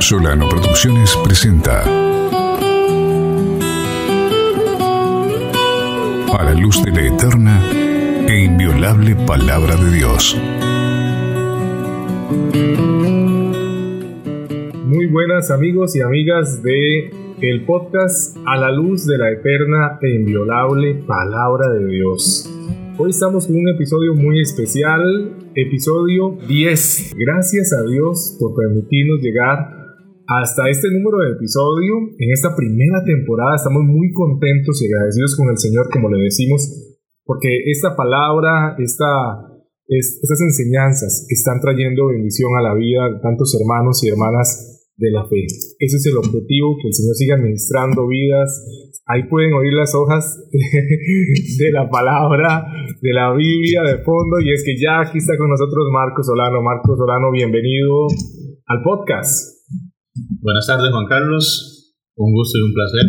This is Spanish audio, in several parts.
Solano Producciones presenta A la luz de la eterna e inviolable palabra de Dios. Muy buenas amigos y amigas de el podcast A la luz de la eterna e inviolable palabra de Dios. Hoy estamos con un episodio muy especial, episodio 10. Gracias a Dios por permitirnos llegar hasta este número de episodio. En esta primera temporada estamos muy contentos y agradecidos con el Señor, como le decimos, porque esta palabra, esta, estas enseñanzas están trayendo bendición a la vida de tantos hermanos y hermanas de la fe. Ese es el objetivo, que el Señor siga administrando vidas. Ahí pueden oír las hojas de la palabra, de la Biblia de fondo. Y es que ya aquí está con nosotros Marcos Solano. Marcos Solano, bienvenido al podcast. Buenas tardes, Juan Carlos. Un gusto y un placer.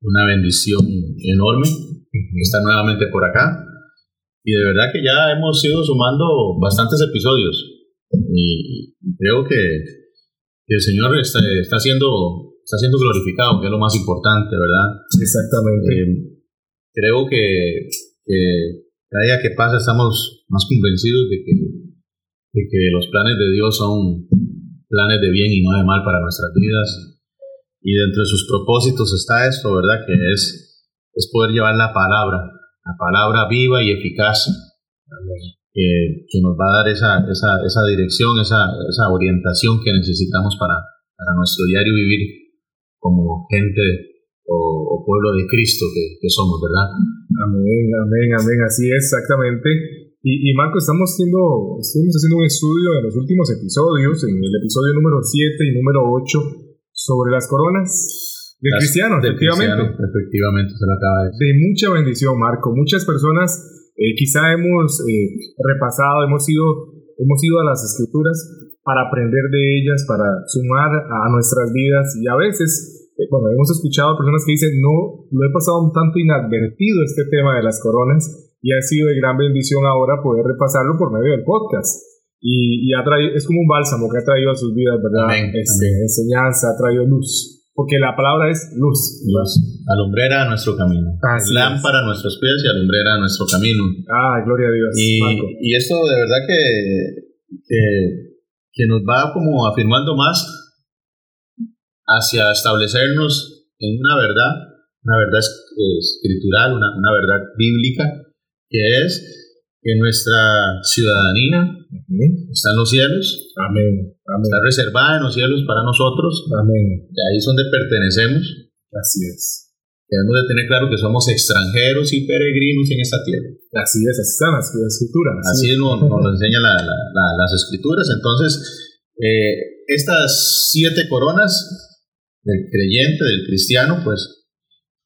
Una bendición enorme estar nuevamente por acá. Y de verdad que ya hemos ido sumando bastantes episodios. Y creo que, el Señor está, está, siendo, está siendo glorificado, que es lo más importante, ¿verdad? Exactamente. Eh, creo que, cada día que pasa estamos más convencidos de que, de que los planes de Dios son planes de bien y no de mal para nuestras vidas. Y dentro de sus propósitos está esto, ¿verdad? Que es, es poder llevar la palabra, la palabra viva y eficaz, que, que, nos va a dar esa, esa, esa dirección, esa, esa, orientación que necesitamos para, para nuestro diario vivir como gente o, pueblo de Cristo que, que, somos, ¿verdad? Amén, amén, amén, así es, exactamente. Y, Marco, estamos haciendo, estuvimos haciendo un estudio en los últimos episodios, en el episodio número 7 y número 8, sobre las coronas del cristiano, efectivamente. efectivamente, se lo acaba de decir. De mucha bendición, Marco. Muchas personas eh, quizá hemos eh, repasado, hemos ido, hemos ido a las escrituras para aprender de ellas, para sumar a nuestras vidas y a veces, eh, bueno, hemos escuchado personas que dicen, no, lo he pasado un tanto inadvertido este tema de las coronas y ha sido de gran bendición ahora poder repasarlo por medio del podcast. Y, ha traído, es como un bálsamo que ha traído a sus vidas, ¿verdad? Este, enseñanza, ha traído luz. Porque la palabra es luz. Luz. Alumbrera a nuestro camino. Lámpara a nuestros pies y alumbrera a nuestro camino. Ah, gloria a Dios. Y, y esto de verdad que, que, que nos va como afirmando más hacia establecernos en una verdad, una verdad escritural, una, una verdad bíblica, que es que nuestra ciudadanía está en los cielos, Amén. está reservada en los cielos para nosotros, Amén. de ahí es donde pertenecemos. Así es. Debemos de tener claro que somos extranjeros y peregrinos en esta tierra. Así es, así están las escrituras. Así, nos, lo enseñan las escrituras. Entonces, eh, estas siete coronas del creyente, del cristiano, pues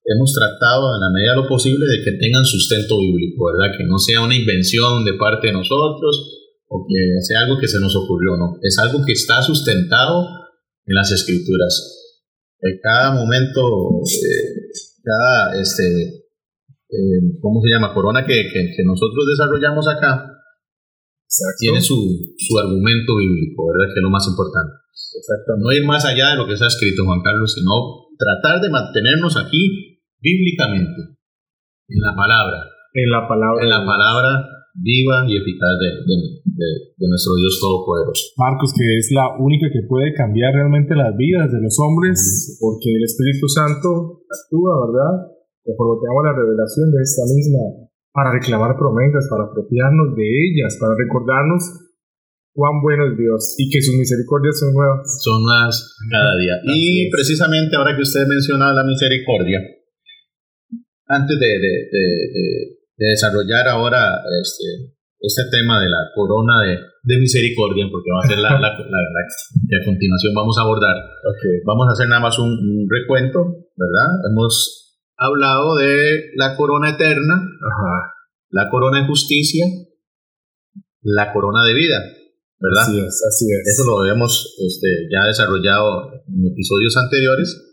hemos tratado en la medida de lo posible de que tengan sustento bíblico, ¿verdad? Que no sea una invención de parte de nosotros o que sea algo que se nos ocurrió, no. Es algo que está sustentado en las escrituras. En cada momento, eh, cada, este, eh, ¿cómo se llama? Corona que, que, nosotros desarrollamos acá, tiene su, su argumento bíblico, ¿verdad? Que es lo más importante. Exacto. No ir más allá de lo que está escrito, Juan Carlos, sino tratar de mantenernos aquí bíblicamente, en la palabra. En la palabra. En la palabra viva y eficaz de, de, nuestro Dios Todopoderoso. Marcos, que es la única que puede cambiar realmente las vidas de los hombres, porque el Espíritu Santo actúa, ¿verdad? por lo que hago la revelación de esta misma, para reclamar promesas, para apropiarnos de ellas, para recordarnos cuán bueno es Dios y que sus misericordias son nuevas. Son nuevas cada día. y precisamente ahora que usted menciona la misericordia, antes de, de, de, de desarrollar ahora este, este tema de la corona de, misericordia, porque va a ser la, la, que a continuación vamos a abordar. Vamos a hacer nada más un, recuento, ¿verdad? Hemos hablado de la corona eterna, la corona de justicia, la corona de vida, ¿verdad? Así es, así es. Eso lo hemos este, ya desarrollado en episodios anteriores.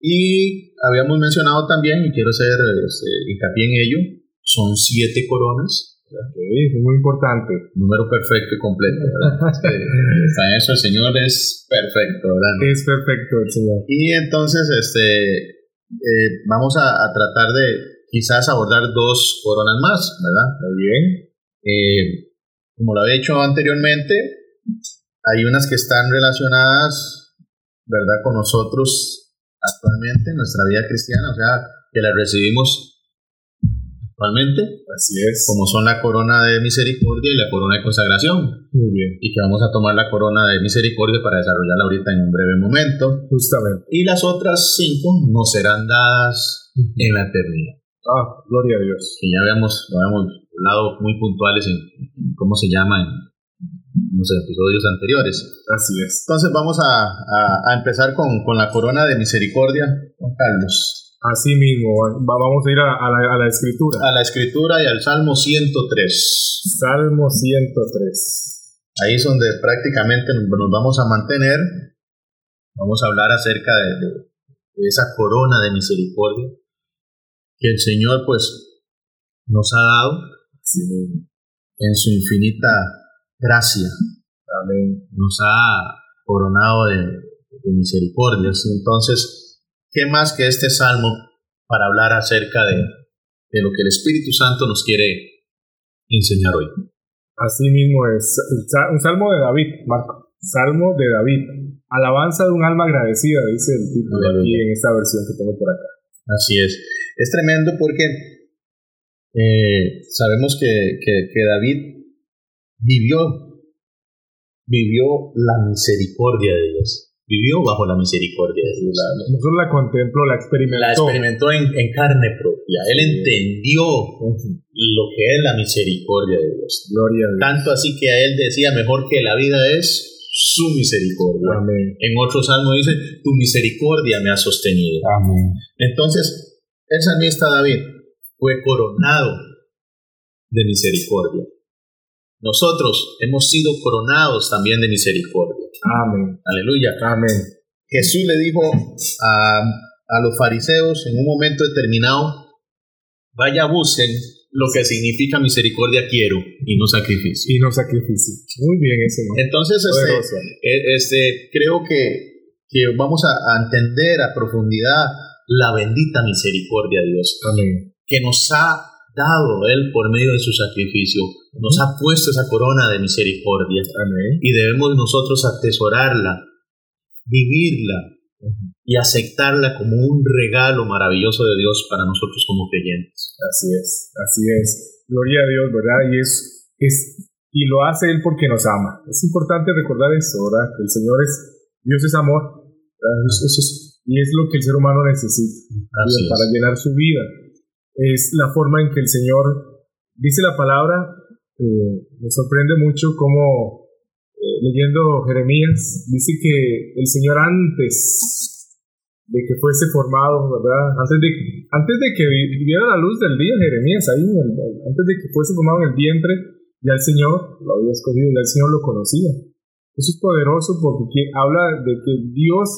Y habíamos mencionado también, y quiero hacer este, hincapié en ello, son siete coronas Ok, es muy importante. Número perfecto y completo, ¿verdad? Es que está en eso el Señor es perfecto, ¿verdad? Es perfecto el Señor. Y entonces, este, eh, vamos a, a tratar de quizás abordar dos coronas más, ¿verdad? Muy bien. Eh, como lo había dicho anteriormente, hay unas que están relacionadas, ¿verdad?, con nosotros actualmente en nuestra vida cristiana, o sea, que las recibimos actualmente, Así es. como son la corona de misericordia y la corona de consagración, Muy bien. y que vamos a tomar la corona de misericordia para desarrollarla ahorita en un breve momento. Justamente. Y las otras cinco nos serán dadas en la eternidad. Ah, gloria a Dios. que ya habíamos, lo habíamos hablado muy puntuales en, en cómo se llama en los episodios anteriores. Así es. Entonces vamos a, a- a empezar con, con la corona de misericordia, Juan Carlos. Así mismo. va- vamos a ir a, a la, a la escritura. A la escritura y al Salmo 103. Salmo 103. Ahí es donde prácticamente nos, nos vamos a mantener. Vamos a hablar acerca de, de- de esa corona de misericordia que el Señor pues nos ha dado mismo. en su infinita gracia. Amén. nos ha coronado de, de misericordias. Entonces, ¿qué más que este salmo para hablar acerca de, de lo que el Espíritu Santo nos quiere enseñar hoy? Así mismo es. Un salmo de David, Marco. Salmo de David. Alabanza de un alma agradecida, dice el título Aleluya. aquí en esta versión que tengo por acá. Así es. Es tremendo porque eh, sabemos que, que- que David vivió, vivió la misericordia de Dios. Vivió bajo la misericordia de Dios. No solo la contemplo, la experimentó. La experimentó en, en carne propia. Él entendió lo que es la misericordia de Dios. Gloria a Dios. Tanto así que a él decía, mejor que la vida es su misericordia. Amén. En otro salmo dice, tu misericordia me ha sostenido. Amén. Entonces, el salmista David fue coronado de misericordia. Nosotros hemos sido coronados también de misericordia. Amén. Aleluya. Amén. Jesús le dijo a, a los fariseos en un momento determinado, vaya busquen lo que significa misericordia quiero y no sacrificio. Y no sacrificio. Muy bien eso, ¿no? Entonces, este, eh, este, creo que, que vamos a, a entender a profundidad la bendita misericordia de Dios, Amén. que nos ha dado Él por medio de su sacrificio, nos ha puesto esa corona de misericordia Amén. y debemos nosotros atesorarla, vivirla y aceptarla como un regalo maravilloso de Dios para nosotros como creyentes. Así es. Así es. Gloria a Dios, ¿verdad? Y es, es y lo hace Él porque nos ama. Es importante recordar eso, ¿verdad? Que el Señor es, Dios es amor. y es lo que el ser humano necesita. Así es. para llenar su vida. Es la forma en que el Señor dice la palabra, eh, me sorprende mucho como eh, leyendo Jeremías, dice que el Señor antes de que fuese formado, ¿verdad? Antes de, antes de que vi- viera la luz del día, Jeremías, ahí, antes de que fuese formado en el vientre, ya el Señor lo había escogido, ya el Señor lo conocía. Eso es poderoso porque que- habla de que Dios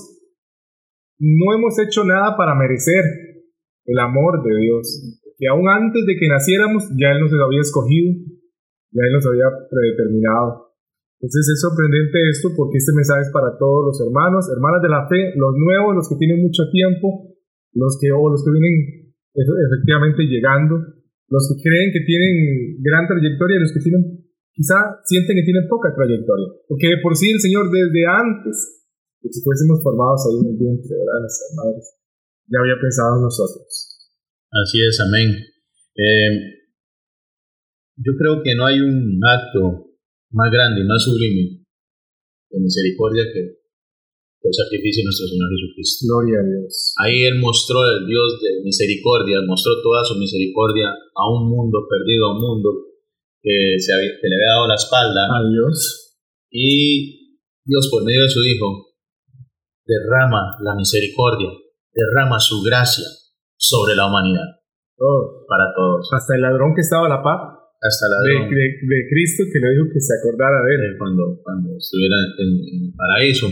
no hemos hecho nada para merecer el amor de Dios. Que aún antes de que naciéramos, ya Él nos había escogido, ya Él nos había predeterminado. Entonces es sorprendente esto porque este mensaje es para todos los hermanos, hermanas de la fe, los nuevos, los que tienen mucho tiempo, los que, o los que vienen efe- efectivamente llegando, los que creen que tienen gran trayectoria y los que tienen, quizá sienten que tienen poca trayectoria. Porque por sí el Señor desde antes de que fuésemos formados ahí en el vientre, ¿verdad? Ya había pensado en nosotros. Así es, amén. Eh, yo creo que no hay un acto más grande y más sublime de misericordia que, el sacrificio de nuestro Señor Jesucristo. Gloria a Dios. Ahí Él mostró el Dios de misericordia, mostró toda su misericordia a un mundo perdido, a un mundo que, se había- que le había dado la espalda. A Dios. Y Dios, por medio de su Hijo, derrama la misericordia, derrama su gracia sobre la humanidad, para todos. hasta el ladrón que estaba a la par Hasta la de, de- de Cristo que le dijo que se acordara de él. eh, cuando, cuando estuviera en, en el paraíso.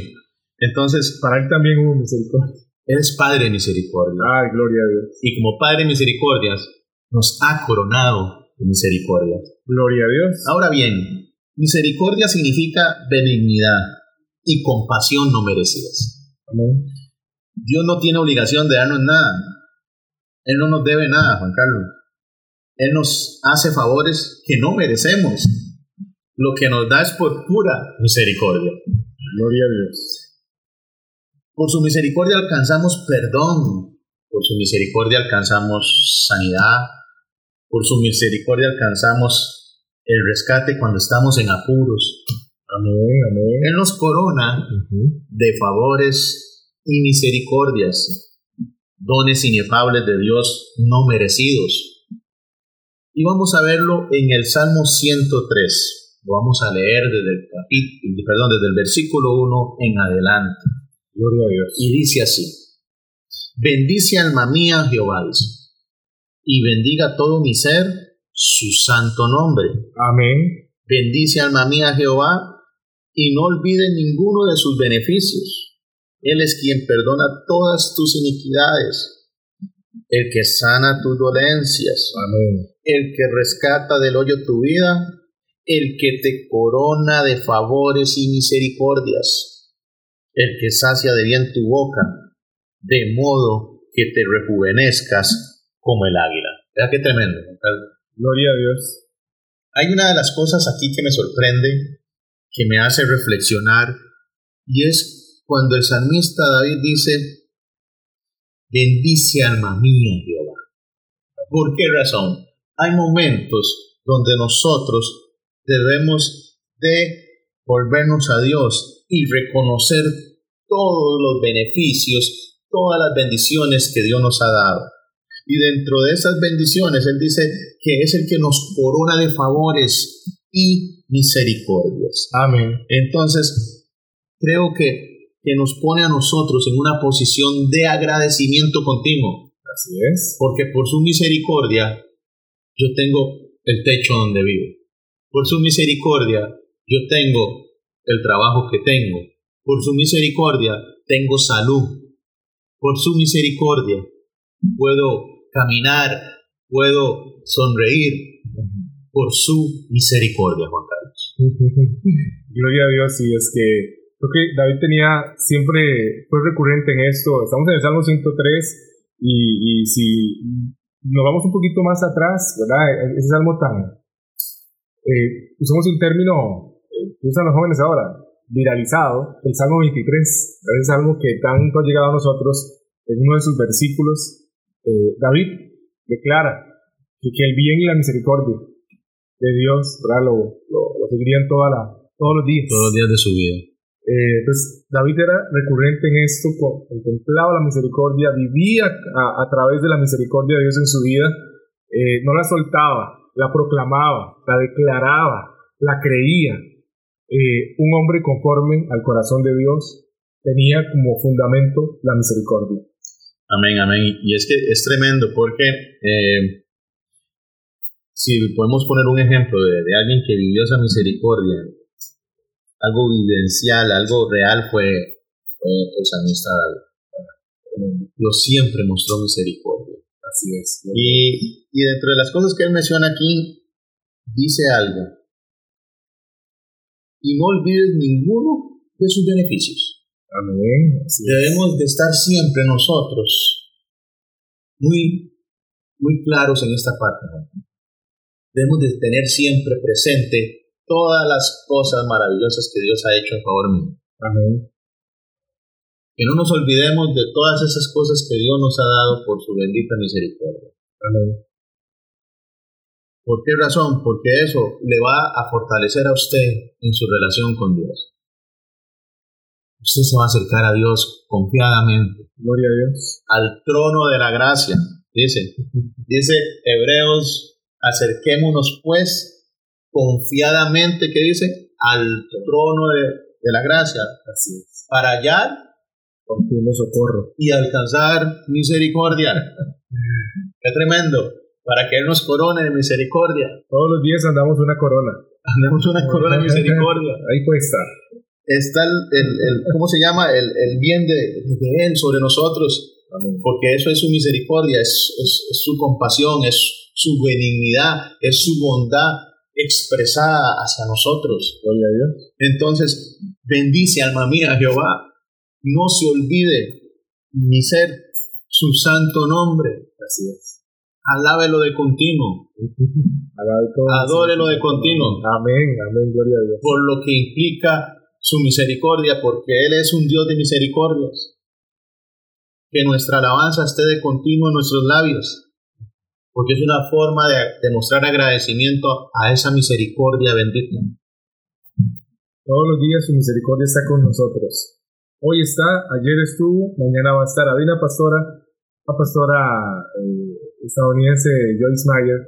Entonces, Para él también hubo misericordia. Él es Padre de misericordia. Ay, gloria a Dios. Y como Padre de misericordias, nos ha coronado y misericordia. Gloria a Dios. Ahora bien, misericordia significa benignidad y compasión no merecidas. Amén. Dios no tiene obligación de darnos nada. Él no nos debe nada, Juan Carlos. Él nos hace favores que no merecemos. Lo que nos da es por pura misericordia. Gloria a Dios. Por su misericordia alcanzamos perdón. Por su misericordia alcanzamos sanidad. Por su misericordia alcanzamos el rescate cuando estamos en apuros. Amén, amén. Él nos corona de favores y misericordias, dones inefables de Dios no merecidos. Y vamos a verlo en el Salmo 103. Lo vamos a leer desde el capítulo, perdón, desde el versículo 1 en adelante. Gloria a Dios. Y dice así: Bendice alma mía Jehová, y bendiga todo mi ser su santo nombre. Amén. Bendice alma mía Jehová y no olvide ninguno de sus beneficios. Él es quien perdona todas tus iniquidades, el que sana tus dolencias, Amén. el que rescata del hoyo tu vida, el que te corona de favores y misericordias, el que sacia de bien tu boca, de modo que te rejuvenezcas como el águila. ¿Verdad qué tremendo? Gloria a Dios. Hay una de las cosas aquí que me sorprende, que me hace reflexionar, y es cuando el salmista David dice, bendice alma mía Jehová. ¿Por qué razón? Hay momentos donde nosotros debemos de volvernos a Dios y reconocer todos los beneficios, todas las bendiciones que Dios nos ha dado. Y dentro de esas bendiciones, Él dice que es el que nos corona de favores y misericordias. Amén. Entonces, creo que, que nos pone a nosotros en una posición de agradecimiento continuo, Así es. porque por su misericordia yo tengo el techo donde vivo. Por su misericordia yo tengo el trabajo que tengo. Por su misericordia tengo salud. Por su misericordia puedo caminar, puedo sonreír. Por su misericordia, Juan Carlos. Gloria a Dios, sí, es que creo que David tenía siempre, fue recurrente en esto. Estamos en el Salmo 103 y, y si nos vamos un poquito más atrás, ¿verdad? Ese salmo tan, eh, usamos un término eh, que usan los jóvenes ahora, viralizado, el Salmo 23, ¿verdad? ese salmo que tanto ha llegado a nosotros en uno de sus versículos. eh, David declara que, que el bien y la misericordia de Dios ¿verdad? Lo, lo, lo seguirían toda la, todos los días. Todos los días de su vida. Eh, entonces, David era recurrente en esto, co- contemplaba la misericordia, vivía a, través de la misericordia de Dios en su vida, eh, no la soltaba, la proclamaba, la declaraba, la creía. Eh, un hombre conforme al corazón de Dios tenía como fundamento la misericordia. Amén, amén. Y es que es tremendo porque si podemos poner un ejemplo de, de alguien que vivió esa misericordia, algo vivencial, algo real fue, fue el salmista David. Dios siempre mostró misericordia. Así es. Y, y dentro de las cosas que él menciona aquí, dice algo. Y no olvides ninguno de sus beneficios. Amén. Así es. Debemos de estar siempre nosotros muy, muy claros en esta parte. ¿no? Debemos de tener siempre presente todas las cosas maravillosas que Dios ha hecho en favor mío. Amén. Que no nos olvidemos de todas esas cosas que Dios nos ha dado por su bendita misericordia. Amén. ¿Por qué razón? Porque eso le va a fortalecer a usted en su relación con Dios. Usted se va a acercar a Dios confiadamente, Gloria a Dios. al trono de la gracia. Dice, dice Hebreos, acerquémonos pues confiadamente, ¿qué dice? Al trono de, de la gracia, Así es. para hallar Continuo socorro. y alcanzar misericordia. Qué tremendo, para que Él nos corone de misericordia. Todos los días andamos una corona. Andemos una corona de misericordia. Ahí puede estar. está el, el, el- ¿cómo se llama? El, el bien de, de Él sobre nosotros, Amén. porque eso es su misericordia, es, es- es su compasión, es su benignidad, es su bondad expresada hacia nosotros. Gloria a Dios. Entonces, bendice alma mía Jehová. No se olvide mi ser su santo nombre. Así es. Alábelo de continuo. Adórelo de continuo. Amén, amén, gloria a Dios. Por lo que implica su misericordia, porque Él es un Dios de misericordias. Que nuestra alabanza esté de continuo en nuestros labios, porque es una forma de, de mostrar agradecimiento a esa misericordia bendita. Todos los días su misericordia está con nosotros. Hoy está, ayer estuvo, mañana va a estar. Había una pastora, una pastora eh, estadounidense, Joyce Meyer,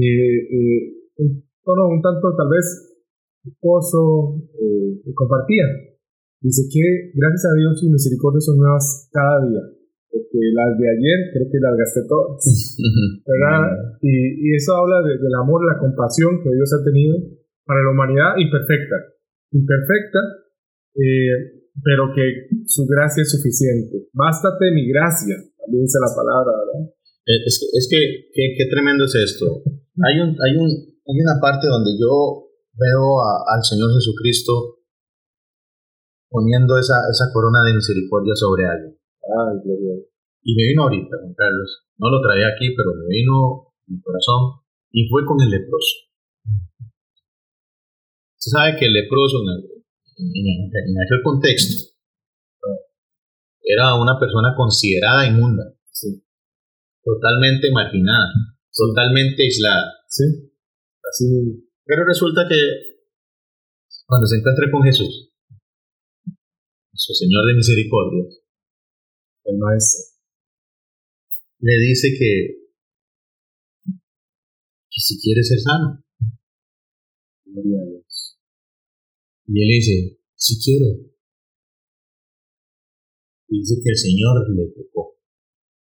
que eh, un un tanto tal vez esposo eh, compartía. Dice que gracias a Dios sus misericordias son nuevas cada día. Porque las de ayer creo que las gasté todas. ¿verdad? Y, y eso habla de- del amor, la compasión que Dios ha tenido para la humanidad imperfecta. Imperfecta, eh, pero que su gracia es suficiente. Bástate mi gracia, también dice la palabra, ¿verdad? Eh, Es que, es que qué, qué tremendo es esto. Hay, un, hay, un, hay una parte donde yo veo a- al Señor Jesucristo poniendo esa, esa corona de misericordia sobre alguien. Ay, Dios. Y me vino ahorita, Juan Carlos. No lo traía aquí, pero me vino mi corazón. Y fue con el leproso. Se sabe que el leproso, en, en- en aquel contexto, era una persona considerada inmunda. Sí. Totalmente marginada. Totalmente aislada. Sí, así Pero resulta que cuando se encuentra con Jesús, nuestro Señor de misericordia, el maestro. le dice que, que si quiere ser sano. Gloria a Dios. Y él dice, si quiero. Y dice que el Señor le tocó.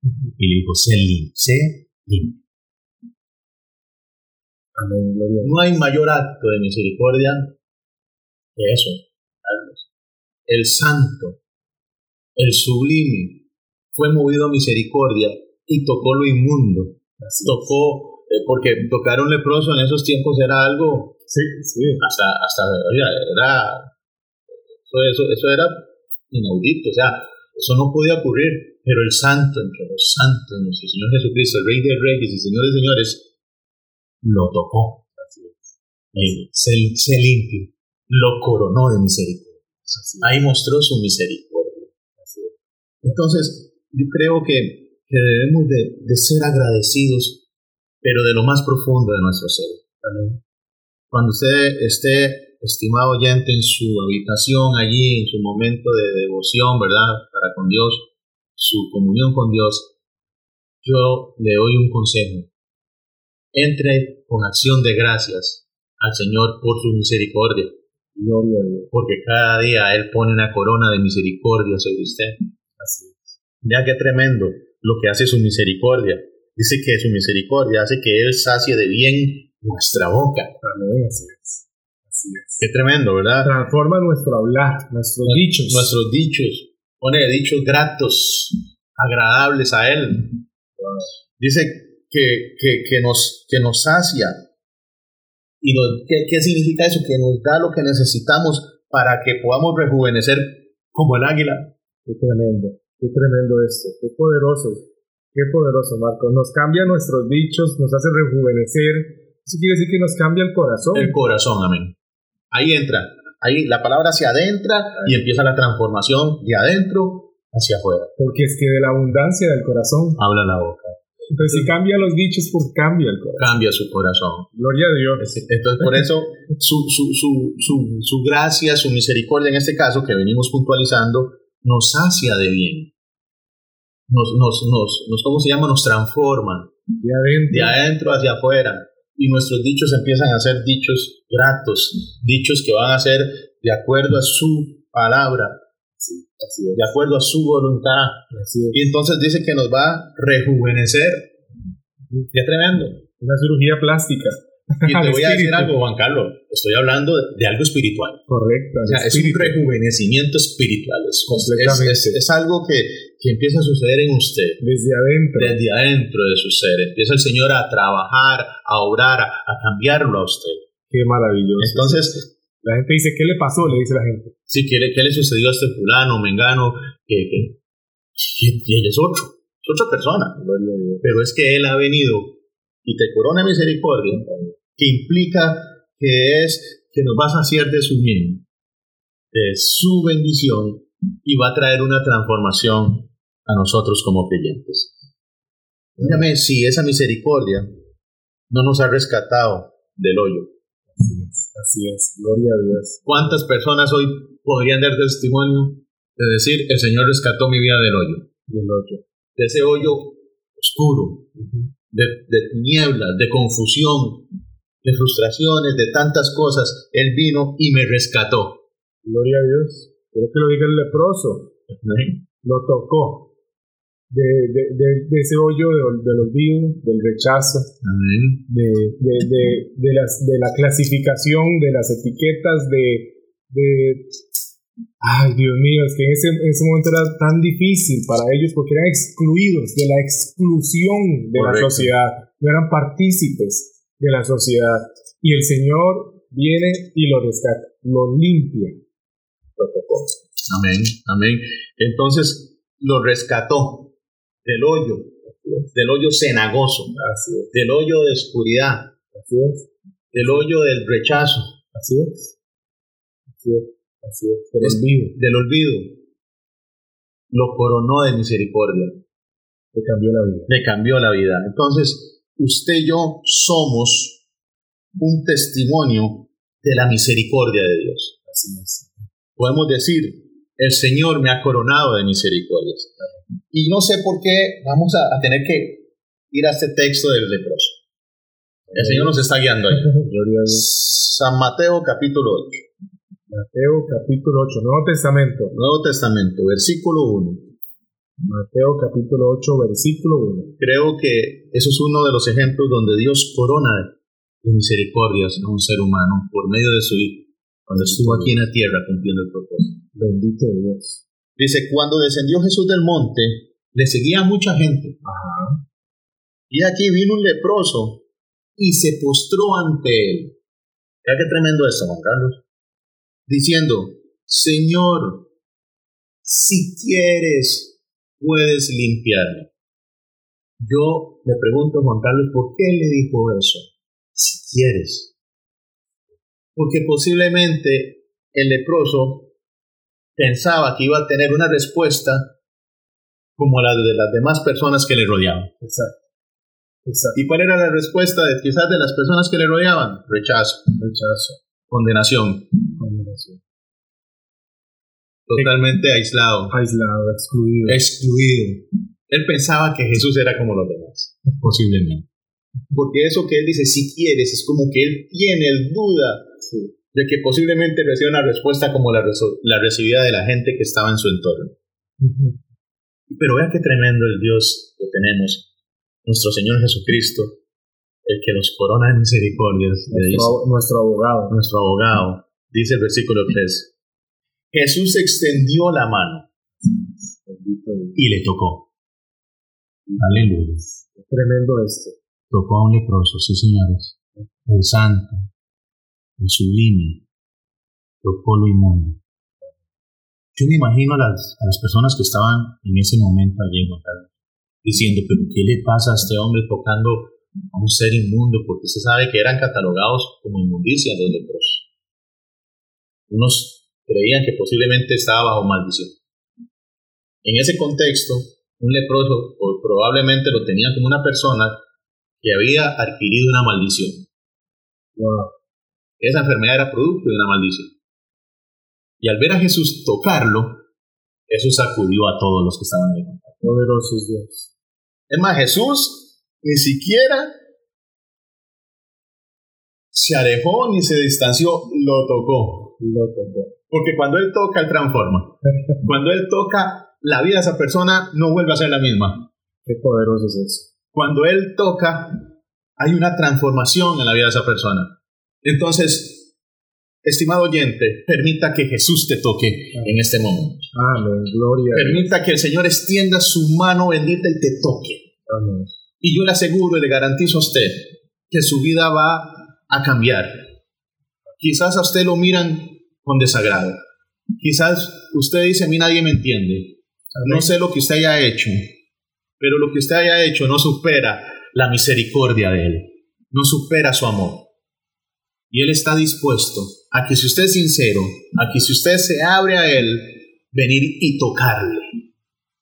Y le dijo, sé limpio, sé limpio. Amén, gloria a Dios. No hay mayor acto de misericordia que eso, Carlos. El santo, el sublime, fue movido a misericordia y tocó lo inmundo. Así. Tocó, eh, porque tocar un leproso en esos tiempos era algo Sí, sí. hasta, hasta oiga, era, eso, eso, eso era inaudito, o sea, eso no podía ocurrir, pero el santo, entre los santos, nuestro Señor Jesucristo, el Rey de Reyes y Señor de Señores, lo tocó. Y se, se limpio, lo coronó de misericordia. Así. Ahí mostró su misericordia. Entonces, yo creo que, que debemos de, de ser agradecidos, pero de lo más profundo de nuestro ser. Cuando usted esté, estimado oyente, en su habitación, allí, en su momento de devoción, ¿verdad? Para con Dios, su comunión con Dios, yo le doy un consejo. Entre con acción de gracias al Señor por su misericordia, Gloria a Dios. porque cada día Él pone una corona de misericordia sobre usted. Así es. Vea qué tremendo lo que hace su misericordia. Dice que su misericordia hace que Él sacie de bien nuestra boca. Amén, así es. Así es. Qué tremendo, ¿verdad? Transforma nuestro hablar, nuestros dichos. Nuestros dichos. Pone dichos gratos, agradables a Él. Dice que, que, que nos, que nos sacia. ¿Y nos- ¿qué, ¿Qué significa eso? Que nos da lo que necesitamos para que podamos rejuvenecer como el águila. Qué tremendo, qué tremendo esto, qué poderoso, qué poderoso, Marco. Nos cambia nuestros dichos, nos hace rejuvenecer. Eso quiere decir que nos cambia el corazón. El corazón, amén. Ahí entra. Ahí la palabra se adentra y empieza la transformación de adentro hacia afuera. Porque es que de la abundancia del corazón. Habla la boca. Entonces, si cambia los dichos, pues cambia el corazón. Cambia su corazón. Gloria a Dios. Entonces, por eso, su, su, su, su, su gracia, su misericordia, en este caso, que venimos puntualizando, nos sacia de bien. Nos, nos, nos, nos ¿cómo se llama? Nos transforma De adentro. de adentro hacia afuera. Y nuestros dichos empiezan a ser dichos gratos, dichos que van a ser de acuerdo a su palabra, Sí, así es. de acuerdo a su voluntad. Así es. Y entonces dice que nos va a rejuvenecer. Qué tremendo. Una cirugía plástica. Y te voy a decir algo, Juan Carlos. Estoy hablando de, algo espiritual. Correcto. O sea, es un rejuvenecimiento espiritual. Es, es, es, algo que, que, empieza a suceder en usted. Desde adentro. Desde adentro de su ser. Empieza el Señor a trabajar, a obrar, a, cambiarlo a usted. Qué maravilloso. Entonces. La gente dice, ¿qué le pasó? Le dice la gente. Sí, ¿qué le, qué le sucedió a este fulano, mengano? Que, que, y él es otro. Es otra persona. Pero es que Él ha venido y te corona misericordia que implica que es que nos vas a hacer de su bien, de su bendición y va a traer una transformación a nosotros como creyentes. Dígame si esa misericordia no nos ha rescatado del hoyo. Así es, así es, gloria a Dios. ¿Cuántas personas hoy podrían dar testimonio de decir, el Señor rescató mi vida del hoyo? Del hoyo. De ese hoyo oscuro, de, de tinieblas, de confusión, de frustraciones, de tantas cosas, Él vino y me rescató. Gloria a Dios. Quiero que lo diga el leproso. Lo tocó. De, de, de, ese hoyo del olvido, del rechazo, De, de, las, de la clasificación, de las etiquetas, de, de... Ay, Dios mío, es que en ese, en ese momento era tan difícil para ellos porque eran excluidos de la exclusión de la sociedad, no eran partícipes de la sociedad. Y el Señor viene y lo rescata, lo limpia. Amén, amén. Entonces lo rescató del hoyo, del hoyo cenagoso, del hoyo de oscuridad, Así es. del hoyo del rechazo. Así es. Así es. Así es. Del olvido. Del olvido. Lo coronó de misericordia. Le cambió la vida. Le cambió la vida. Entonces, usted y yo somos un testimonio de la misericordia de Dios. Así es. Podemos decir, el Señor me ha coronado de misericordias. Y no sé por qué vamos a, tener que ir a este texto del leproso. El Señor nos está guiando ahí. San Mateo capítulo 8. Mateo capítulo 8, Nuevo Testamento. Nuevo Testamento, versículo 1. Mateo capítulo 8, versículo 1. Creo que eso es uno de los ejemplos donde Dios corona de misericordias a un ser humano por medio de su Hijo, cuando estuvo aquí en la tierra cumpliendo el propósito. Bendito Dios. Dice, cuando descendió Jesús del monte, le seguía mucha gente. Ajá. Y aquí vino un leproso y se postró ante él. Mira qué tremendo esto, Juan Carlos. Diciendo, Señor, si quieres, puedes limpiarme. Yo me pregunto, Juan Carlos, ¿por qué le dijo eso? Si quieres. Porque posiblemente el leproso pensaba que iba a tener una respuesta como la de las demás personas que le rodeaban. Exacto. ¿Y cuál era la respuesta de quizás de las personas que le rodeaban? Rechazo. Rechazo. Condenación. Condenación totalmente aislado. Aislado, excluido. Excluido. Él pensaba que Jesús era como los demás, posiblemente. Porque eso que él dice, si quieres, es como que él tiene duda de que posiblemente reciba una respuesta como la, la recibida de la gente que estaba en su entorno. Pero vea qué tremendo el Dios que tenemos, nuestro Señor Jesucristo, el que nos corona de misericordias. Nuestro, nuestro abogado. Nuestro abogado. Dice el versículo 3. Jesús extendió la mano y le tocó. Aleluya. Tremendo esto. Tocó a un leproso, sí señores. El santo, el sublime, tocó lo inmundo. Yo me imagino a las, a las personas que estaban en ese momento allí en diciendo, pero ¿qué le pasa a este hombre tocando a un ser inmundo? Porque se sabe que eran catalogados como inmundicia los leprosos. Unos creían que posiblemente estaba bajo maldición. En ese contexto, un leproso probablemente lo tenía como una persona que había adquirido una maldición. Esa enfermedad era producto de una maldición. Y al ver a Jesús tocarlo, eso sacudió a todos los que estaban ahí. Poderosos Dios. Es más, Jesús ni siquiera se alejó ni se distanció, lo tocó. Lo tocó. Porque cuando Él toca, Él transforma. Cuando Él toca, la vida de esa persona no vuelve a ser la misma. Qué poderoso es eso. Cuando Él toca, hay una transformación en la vida de esa persona. Entonces, estimado oyente, permita que Jesús te toque en este momento. Amén. Gloria. Permita que el Señor extienda su mano bendita y te toque. Amén. Y yo le aseguro y le garantizo a usted que su vida va a cambiar. Quizás a usted lo miran con desagrado. Quizás usted dice, a mí nadie me entiende. No sé lo que usted haya hecho, pero lo que usted haya hecho no supera la misericordia de Él. No supera su amor. Y Él está dispuesto a que si usted es sincero, a que si usted se abre a Él, venir y tocarle,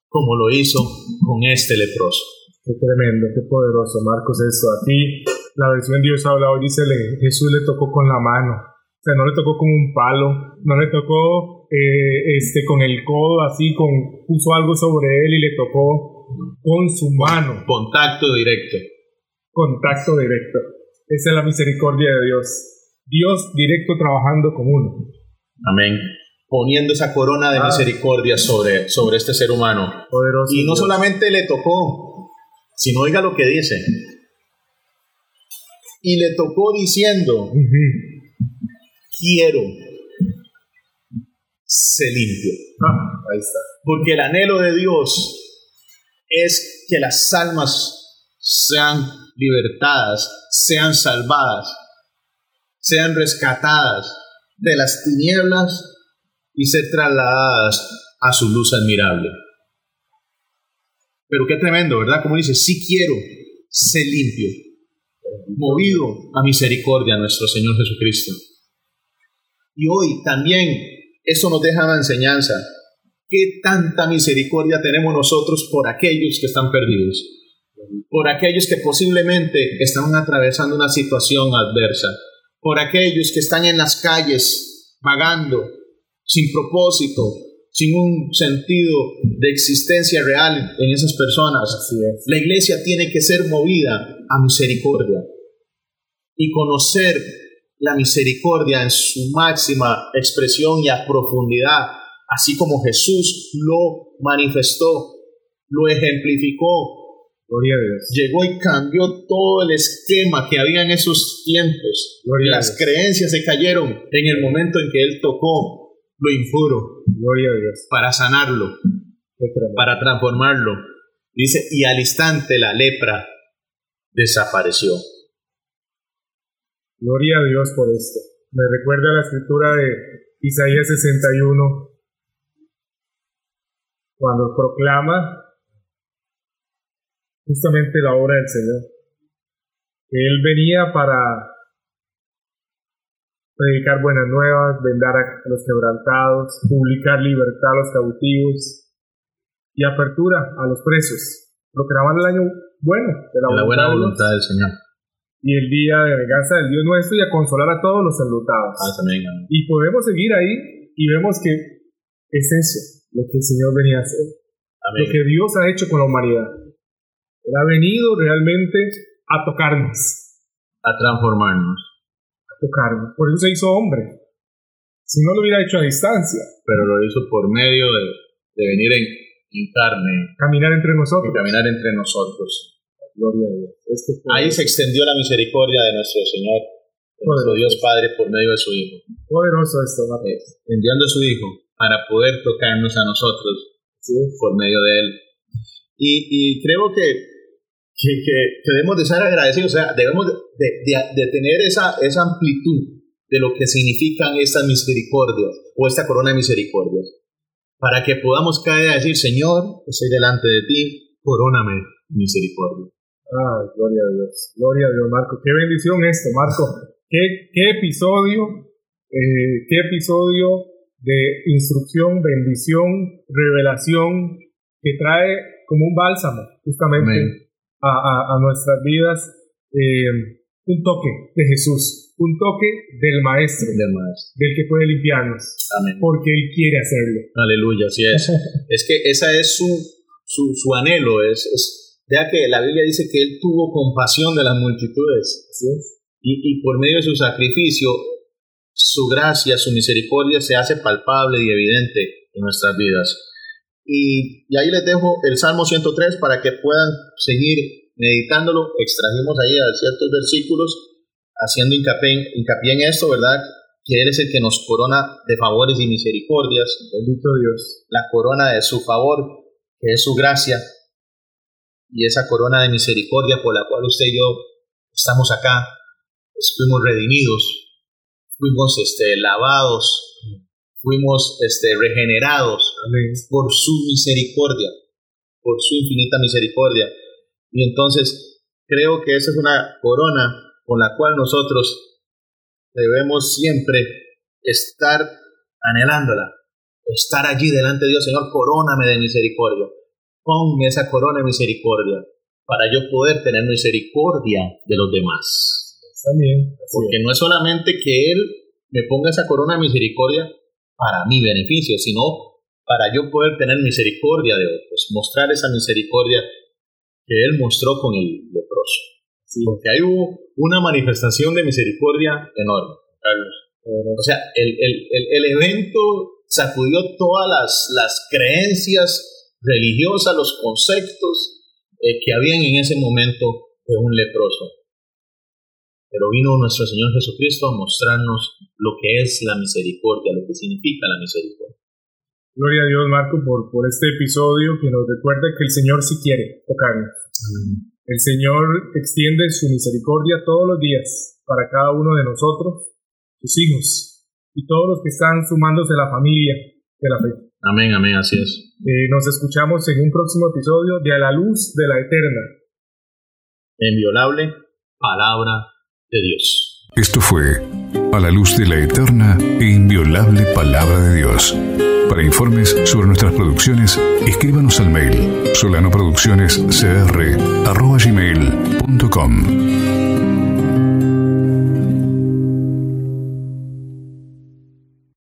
como lo hizo con este leproso. Qué tremendo, qué poderoso, Marcos, esto. Aquí la versión Dios habla hoy, dice, Jesús le tocó con la mano. O sea, no le tocó con un palo, no le tocó eh, este, con el codo, así, con, puso algo sobre él y le tocó con su mano. Contacto directo. Contacto directo. Esa es la misericordia de Dios. Dios directo trabajando con uno. Amén. Poniendo esa corona de Ah. misericordia sobre, sobre este ser humano. Poderoso. Y no Dios. solamente le tocó, sino oiga lo que dice. Y le tocó diciendo. Quiero, se limpio. Ah, ahí está. Porque el anhelo de Dios es que las almas sean libertadas, sean salvadas, sean rescatadas de las tinieblas y ser trasladadas a su luz admirable. Pero qué tremendo, ¿verdad? Como dice, si quiero, sé limpio, movido a misericordia nuestro Señor Jesucristo. Y hoy también eso nos deja una enseñanza. ¿Qué tanta misericordia tenemos nosotros por aquellos que están perdidos? Por aquellos que posiblemente están atravesando una situación adversa. Por aquellos que están en las calles vagando, sin propósito, sin un sentido de existencia real en esas personas. Así es. La iglesia tiene que ser movida a misericordia y conocer la misericordia en su máxima expresión y a profundidad, así como Jesús lo manifestó, lo ejemplificó, Gloria a Dios. llegó y cambió todo el esquema que había en esos tiempos. Gloria a Las creencias se cayeron en el momento en que Él tocó lo impuro Gloria a Dios. para sanarlo, para transformarlo. Dice, y al instante la lepra desapareció. Gloria a Dios por esto. Me recuerda la escritura de Isaías 61, cuando proclama justamente la obra del Señor. Que Él venía para predicar buenas nuevas, vendar a los quebrantados, publicar libertad a los cautivos y apertura a los presos. Proclamar el año bueno de la, la buena voluntad del Señor. Y el día de venganza del Dios nuestro y a consolar a todos los enlutados. Ah. Y podemos seguir ahí y vemos que es eso lo que el Señor venía a hacer, Amén. lo que Dios ha hecho con la humanidad. Él ha venido realmente a tocarnos, A transformarnos. a tocarnos. Por eso se hizo hombre. Si no lo hubiera hecho a distancia, Pero lo hizo por medio de, de venir en, en carne caminar entre y nosotros. caminar entre nosotros. Gloria a Dios. Ahí se extendió la misericordia de nuestro Señor, de nuestro Dios Padre, por medio de su Hijo. poderoso esto, Marcos. Eh, enviando a su Hijo para poder tocarnos a nosotros por medio de Él. Y, y creo que, que, que- que debemos de ser agradecidos, o sea, debemos de, de- de- de tener esa, esa amplitud de lo que significan estas misericordias o esta corona de misericordias, para que podamos caer a decir, Señor, estoy delante de ti, coróname misericordia. Ah, gloria a Dios. Gloria a Dios, Marco. Qué bendición esto, Marco. Qué, qué episodio, eh, qué episodio de instrucción, bendición, revelación que trae como un bálsamo justamente a, a- a nuestras vidas. eh, un toque de Jesús, un toque del Maestro, Del Maestro. del que puede limpiarnos, Amén. porque Él quiere hacerlo. Aleluya, así es. es que esa es su, su, su anhelo. Es, es, vea que la Biblia dice que Él tuvo compasión de las multitudes. Y, y por medio de su sacrificio, su gracia, su misericordia se hace palpable y evidente en nuestras vidas. Y, y ahí les dejo el Salmo 103 para que puedan seguir meditándolo, extrajimos ahí a ciertos versículos, haciendo hincapié, hincapié en esto, ¿verdad? Que Él es el que nos corona de favores y misericordias. Bendito Dios. La corona de su favor, que es su gracia, y esa corona de misericordia por la cual usted y yo estamos acá, pues fuimos redimidos, fuimos este, lavados, fuimos este, regenerados por su misericordia, por su infinita misericordia. Y entonces creo que esa es una corona con la cual nosotros debemos siempre estar anhelándola, estar allí delante de Dios, Señor, coróname de misericordia, ponme esa corona de misericordia para yo poder tener misericordia de los demás. También. Porque no es solamente que Él me ponga esa corona de misericordia para mi beneficio, sino para yo poder tener misericordia de otros, mostrar esa misericordia que Él mostró con el leproso. Porque hay una manifestación de misericordia enorme, Carlos. O sea, el, el, el, evento sacudió todas las, las creencias religiosas, los conceptos eh, que habían en ese momento de un leproso. Pero vino nuestro Señor Jesucristo a mostrarnos lo que es la misericordia, lo que significa la misericordia. Gloria a Dios, Marco, por, por este episodio que nos recuerda que el Señor sí quiere tocarnos. El Señor extiende su misericordia todos los días para cada uno de nosotros, sus hijos, y todos los que están sumándose a la familia de la fe. Amén, amén, así es. Eh, nos escuchamos en un próximo episodio de A la Luz de la Eterna. Inviolable palabra de Dios. Esto fue A la luz de la eterna e inviolable palabra de Dios. Para informes sobre nuestras producciones, escríbanos al mail solanoproduccionescr.gmail.com